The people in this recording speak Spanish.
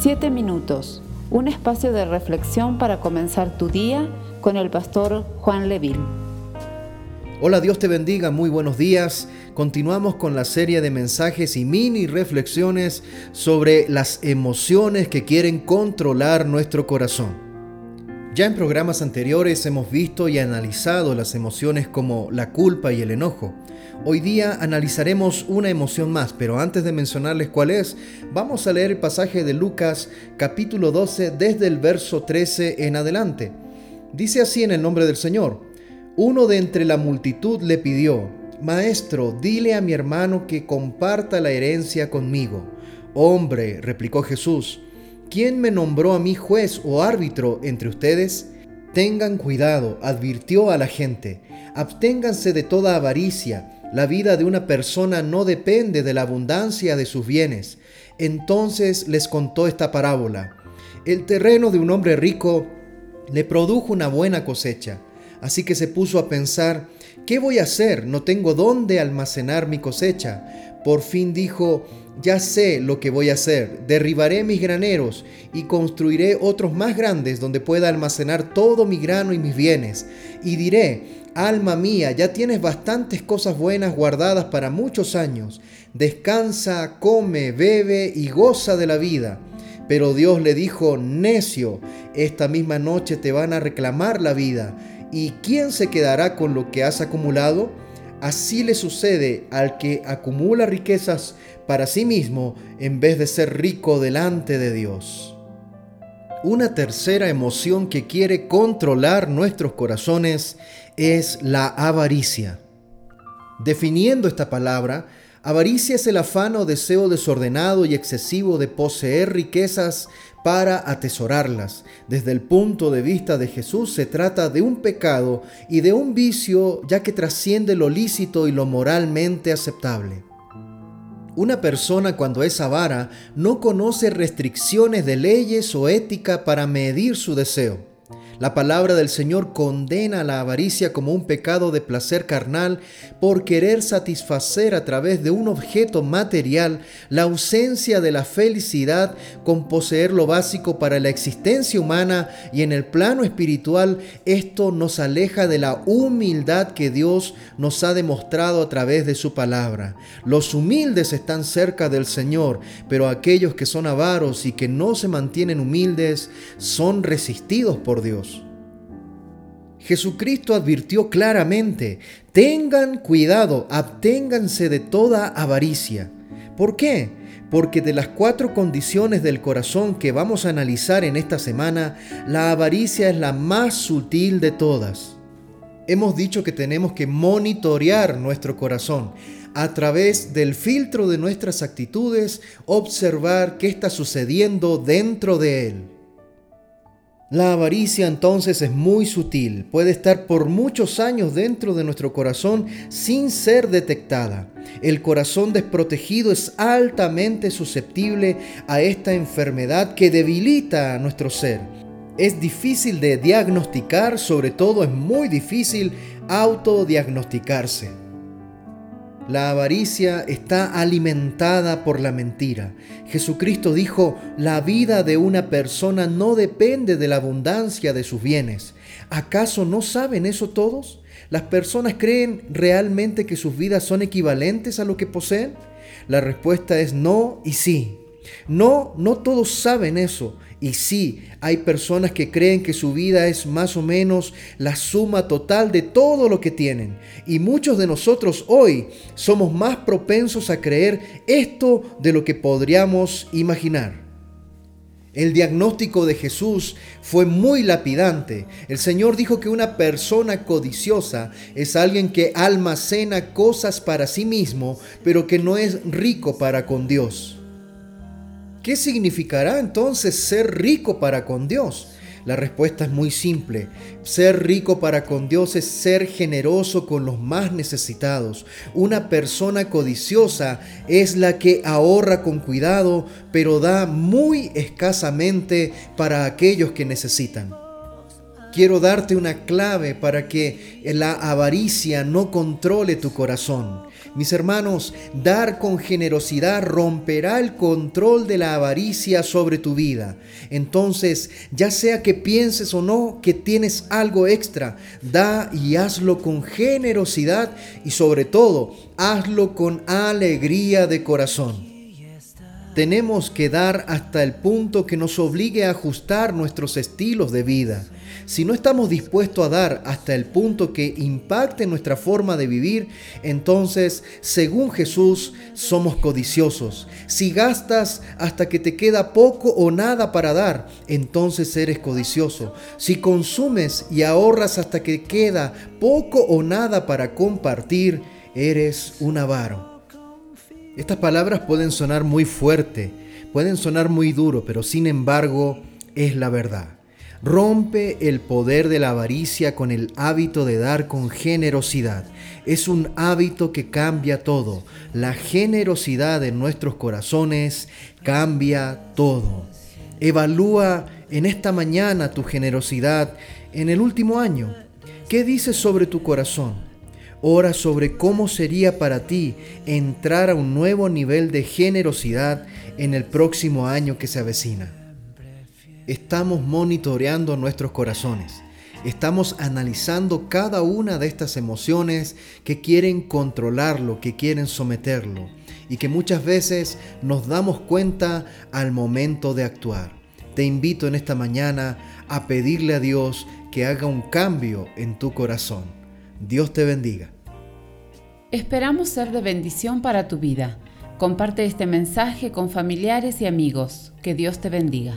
Siete minutos, un espacio de reflexión para comenzar tu día con el pastor Juan Leville. Hola, Dios te bendiga, muy buenos días. Continuamos con la serie de mensajes y mini reflexiones sobre las emociones que quieren controlar nuestro corazón. Ya en programas anteriores hemos visto y analizado las emociones como la culpa y el enojo. Hoy día analizaremos una emoción más, pero antes de mencionarles cuál es, vamos a leer el pasaje de Lucas capítulo 12 desde el verso 13 en adelante. Dice así en el nombre del Señor. Uno de entre la multitud le pidió, Maestro, dile a mi hermano que comparta la herencia conmigo. Hombre, replicó Jesús, ¿quién me nombró a mí juez o árbitro entre ustedes? Tengan cuidado, advirtió a la gente, absténganse de toda avaricia la vida de una persona no depende de la abundancia de sus bienes. Entonces les contó esta parábola. El terreno de un hombre rico le produjo una buena cosecha. Así que se puso a pensar, ¿qué voy a hacer? No tengo dónde almacenar mi cosecha. Por fin dijo, ya sé lo que voy a hacer. Derribaré mis graneros y construiré otros más grandes donde pueda almacenar todo mi grano y mis bienes. Y diré, Alma mía, ya tienes bastantes cosas buenas guardadas para muchos años. Descansa, come, bebe y goza de la vida. Pero Dios le dijo, necio, esta misma noche te van a reclamar la vida. ¿Y quién se quedará con lo que has acumulado? Así le sucede al que acumula riquezas para sí mismo en vez de ser rico delante de Dios. Una tercera emoción que quiere controlar nuestros corazones es la avaricia. Definiendo esta palabra, avaricia es el afán o deseo desordenado y excesivo de poseer riquezas para atesorarlas. Desde el punto de vista de Jesús se trata de un pecado y de un vicio ya que trasciende lo lícito y lo moralmente aceptable. Una persona cuando es avara no conoce restricciones de leyes o ética para medir su deseo. La palabra del Señor condena la avaricia como un pecado de placer carnal por querer satisfacer a través de un objeto material la ausencia de la felicidad con poseer lo básico para la existencia humana y en el plano espiritual esto nos aleja de la humildad que Dios nos ha demostrado a través de su palabra. Los humildes están cerca del Señor, pero aquellos que son avaros y que no se mantienen humildes son resistidos por Dios. Jesucristo advirtió claramente, tengan cuidado, abténganse de toda avaricia. ¿Por qué? Porque de las cuatro condiciones del corazón que vamos a analizar en esta semana, la avaricia es la más sutil de todas. Hemos dicho que tenemos que monitorear nuestro corazón a través del filtro de nuestras actitudes, observar qué está sucediendo dentro de él. La avaricia entonces es muy sutil, puede estar por muchos años dentro de nuestro corazón sin ser detectada. El corazón desprotegido es altamente susceptible a esta enfermedad que debilita a nuestro ser. Es difícil de diagnosticar, sobre todo es muy difícil autodiagnosticarse. La avaricia está alimentada por la mentira. Jesucristo dijo, la vida de una persona no depende de la abundancia de sus bienes. ¿Acaso no saben eso todos? ¿Las personas creen realmente que sus vidas son equivalentes a lo que poseen? La respuesta es no y sí. No, no todos saben eso. Y sí, hay personas que creen que su vida es más o menos la suma total de todo lo que tienen. Y muchos de nosotros hoy somos más propensos a creer esto de lo que podríamos imaginar. El diagnóstico de Jesús fue muy lapidante. El Señor dijo que una persona codiciosa es alguien que almacena cosas para sí mismo, pero que no es rico para con Dios. ¿Qué significará entonces ser rico para con Dios? La respuesta es muy simple. Ser rico para con Dios es ser generoso con los más necesitados. Una persona codiciosa es la que ahorra con cuidado, pero da muy escasamente para aquellos que necesitan. Quiero darte una clave para que la avaricia no controle tu corazón. Mis hermanos, dar con generosidad romperá el control de la avaricia sobre tu vida. Entonces, ya sea que pienses o no que tienes algo extra, da y hazlo con generosidad y sobre todo, hazlo con alegría de corazón. Tenemos que dar hasta el punto que nos obligue a ajustar nuestros estilos de vida. Si no estamos dispuestos a dar hasta el punto que impacte nuestra forma de vivir, entonces, según Jesús, somos codiciosos. Si gastas hasta que te queda poco o nada para dar, entonces eres codicioso. Si consumes y ahorras hasta que queda poco o nada para compartir, eres un avaro. Estas palabras pueden sonar muy fuerte, pueden sonar muy duro, pero sin embargo es la verdad. Rompe el poder de la avaricia con el hábito de dar con generosidad. Es un hábito que cambia todo. La generosidad en nuestros corazones cambia todo. Evalúa en esta mañana tu generosidad en el último año. ¿Qué dices sobre tu corazón? Ora sobre cómo sería para ti entrar a un nuevo nivel de generosidad en el próximo año que se avecina. Estamos monitoreando nuestros corazones. Estamos analizando cada una de estas emociones que quieren controlarlo, que quieren someterlo y que muchas veces nos damos cuenta al momento de actuar. Te invito en esta mañana a pedirle a Dios que haga un cambio en tu corazón. Dios te bendiga. Esperamos ser de bendición para tu vida. Comparte este mensaje con familiares y amigos. Que Dios te bendiga.